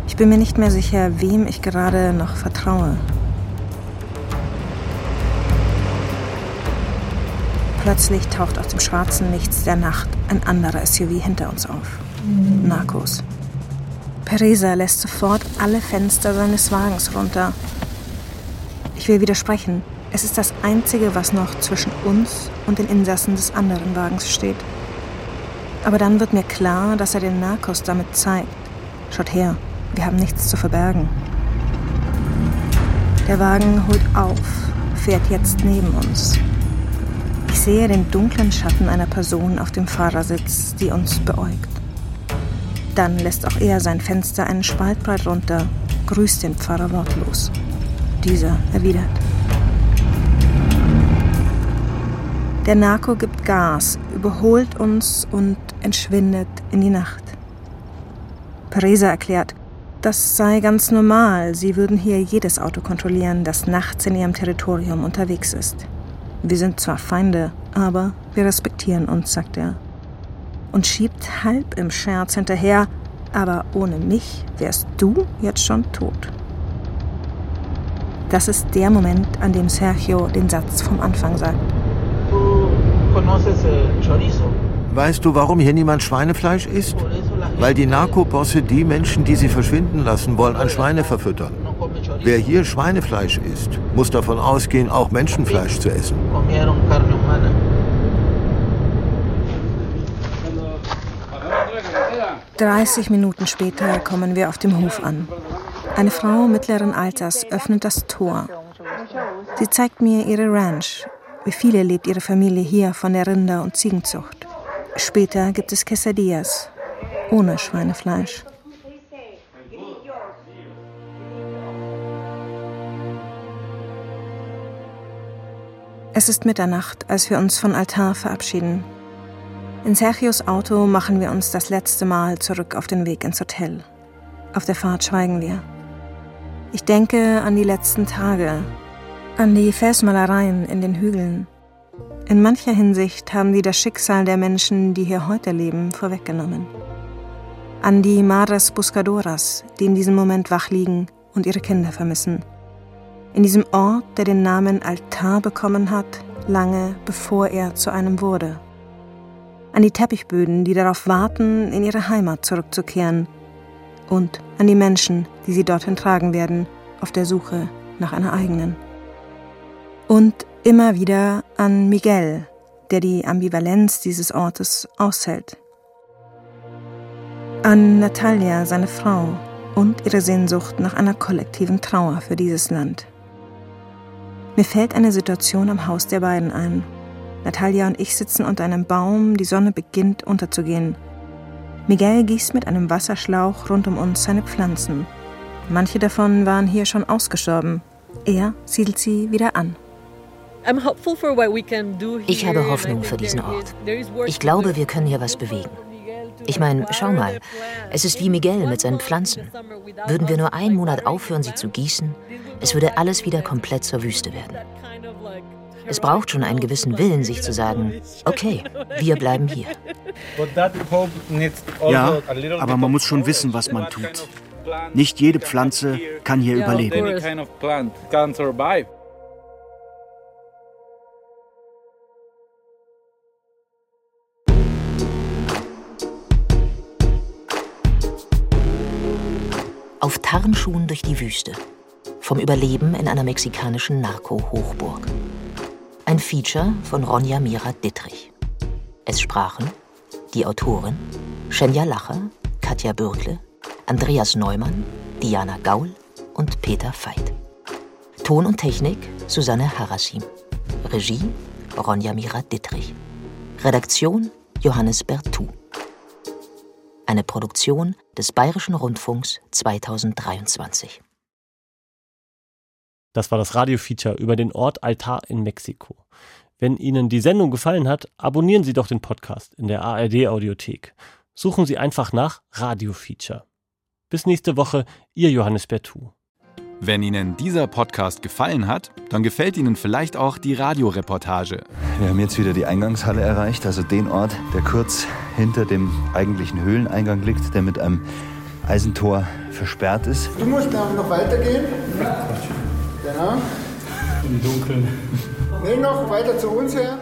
Ich bin mir nicht mehr sicher, wem ich gerade noch vertraue. Plötzlich taucht aus dem schwarzen Nichts der Nacht ein anderer SUV hinter uns auf. Narcos. Pereza lässt sofort alle Fenster seines Wagens runter. Ich will widersprechen. Es ist das Einzige, was noch zwischen uns und den Insassen des anderen Wagens steht. Aber dann wird mir klar, dass er den Narcos damit zeigt. Schaut her, wir haben nichts zu verbergen. Der Wagen holt auf, fährt jetzt neben uns. Ich sehe den dunklen Schatten einer Person auf dem Fahrersitz, die uns beäugt. Dann lässt auch er sein Fenster einen Spalt breit runter, grüßt den Pfarrer wortlos. Dieser erwidert. Der Narko gibt Gas, überholt uns und entschwindet in die Nacht. Peresa erklärt, das sei ganz normal, sie würden hier jedes Auto kontrollieren, das nachts in ihrem Territorium unterwegs ist. Wir sind zwar Feinde, aber wir respektieren uns, sagt er. Und schiebt halb im Scherz hinterher, aber ohne mich wärst du jetzt schon tot. Das ist der Moment, an dem Sergio den Satz vom Anfang sagt. Weißt du, warum hier niemand Schweinefleisch isst? Weil die Narkobosse die Menschen, die sie verschwinden lassen wollen, an Schweine verfüttern. Wer hier Schweinefleisch isst, muss davon ausgehen, auch Menschenfleisch zu essen. 30 Minuten später kommen wir auf dem Hof an. Eine Frau mittleren Alters öffnet das Tor. Sie zeigt mir ihre Ranch, wie viele lebt ihre Familie hier von der Rinder- und Ziegenzucht? Später gibt es Quesadillas ohne Schweinefleisch. Es ist Mitternacht, als wir uns von Altar verabschieden. In Sergios Auto machen wir uns das letzte Mal zurück auf den Weg ins Hotel. Auf der Fahrt schweigen wir. Ich denke an die letzten Tage, an die Felsmalereien in den Hügeln. In mancher Hinsicht haben sie das Schicksal der Menschen, die hier heute leben, vorweggenommen. An die Madres Buscadoras, die in diesem Moment wach liegen und ihre Kinder vermissen. In diesem Ort, der den Namen Altar bekommen hat, lange bevor er zu einem wurde. An die Teppichböden, die darauf warten, in ihre Heimat zurückzukehren. Und an die Menschen, die sie dorthin tragen werden, auf der Suche nach einer eigenen. Und immer wieder an Miguel, der die Ambivalenz dieses Ortes aushält. An Natalia, seine Frau, und ihre Sehnsucht nach einer kollektiven Trauer für dieses Land. Mir fällt eine Situation am Haus der beiden ein. Natalia und ich sitzen unter einem Baum, die Sonne beginnt unterzugehen. Miguel gießt mit einem Wasserschlauch rund um uns seine Pflanzen. Manche davon waren hier schon ausgestorben. Er siedelt sie wieder an. Ich habe Hoffnung für diesen Ort. Ich glaube, wir können hier was bewegen. Ich meine, schau mal, es ist wie Miguel mit seinen Pflanzen. Würden wir nur einen Monat aufhören, sie zu gießen, es würde alles wieder komplett zur Wüste werden. Es braucht schon einen gewissen Willen, sich zu sagen, okay, wir bleiben hier. Ja, aber man muss schon wissen, was man tut. Nicht jede Pflanze kann hier überleben. Auf Tarnschuhen durch die Wüste. Vom Überleben in einer mexikanischen Narko-Hochburg. Ein Feature von Ronja Mira Dittrich. Es sprachen die Autoren Schenja Lacher, Katja Bürkle, Andreas Neumann, Diana Gaul und Peter Veit. Ton und Technik Susanne Harasim. Regie Ronja Mira Dittrich. Redaktion Johannes Bertou. Eine Produktion des Bayerischen Rundfunks 2023. Das war das Radiofeature über den Ort Altar in Mexiko. Wenn Ihnen die Sendung gefallen hat, abonnieren Sie doch den Podcast in der ARD Audiothek. Suchen Sie einfach nach Radiofeature. Bis nächste Woche, Ihr Johannes Bertou. Wenn Ihnen dieser Podcast gefallen hat, dann gefällt Ihnen vielleicht auch die Radioreportage. Wir haben jetzt wieder die Eingangshalle erreicht, also den Ort, der kurz hinter dem eigentlichen Höhleneingang liegt, der mit einem Eisentor versperrt ist. Du musst da noch weitergehen. Genau. Im Dunkeln. Nee, noch weiter zu uns her.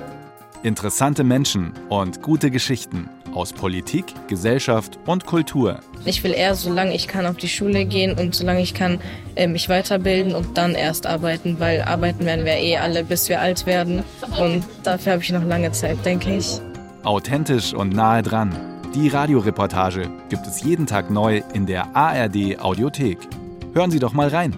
Interessante Menschen und gute Geschichten aus Politik, Gesellschaft und Kultur. Ich will eher, solange ich kann, auf die Schule gehen und solange ich kann, äh, mich weiterbilden und dann erst arbeiten, weil arbeiten werden wir eh alle, bis wir alt werden. Und dafür habe ich noch lange Zeit, denke ich. Authentisch und nahe dran. Die Radioreportage gibt es jeden Tag neu in der ARD Audiothek. Hören Sie doch mal rein.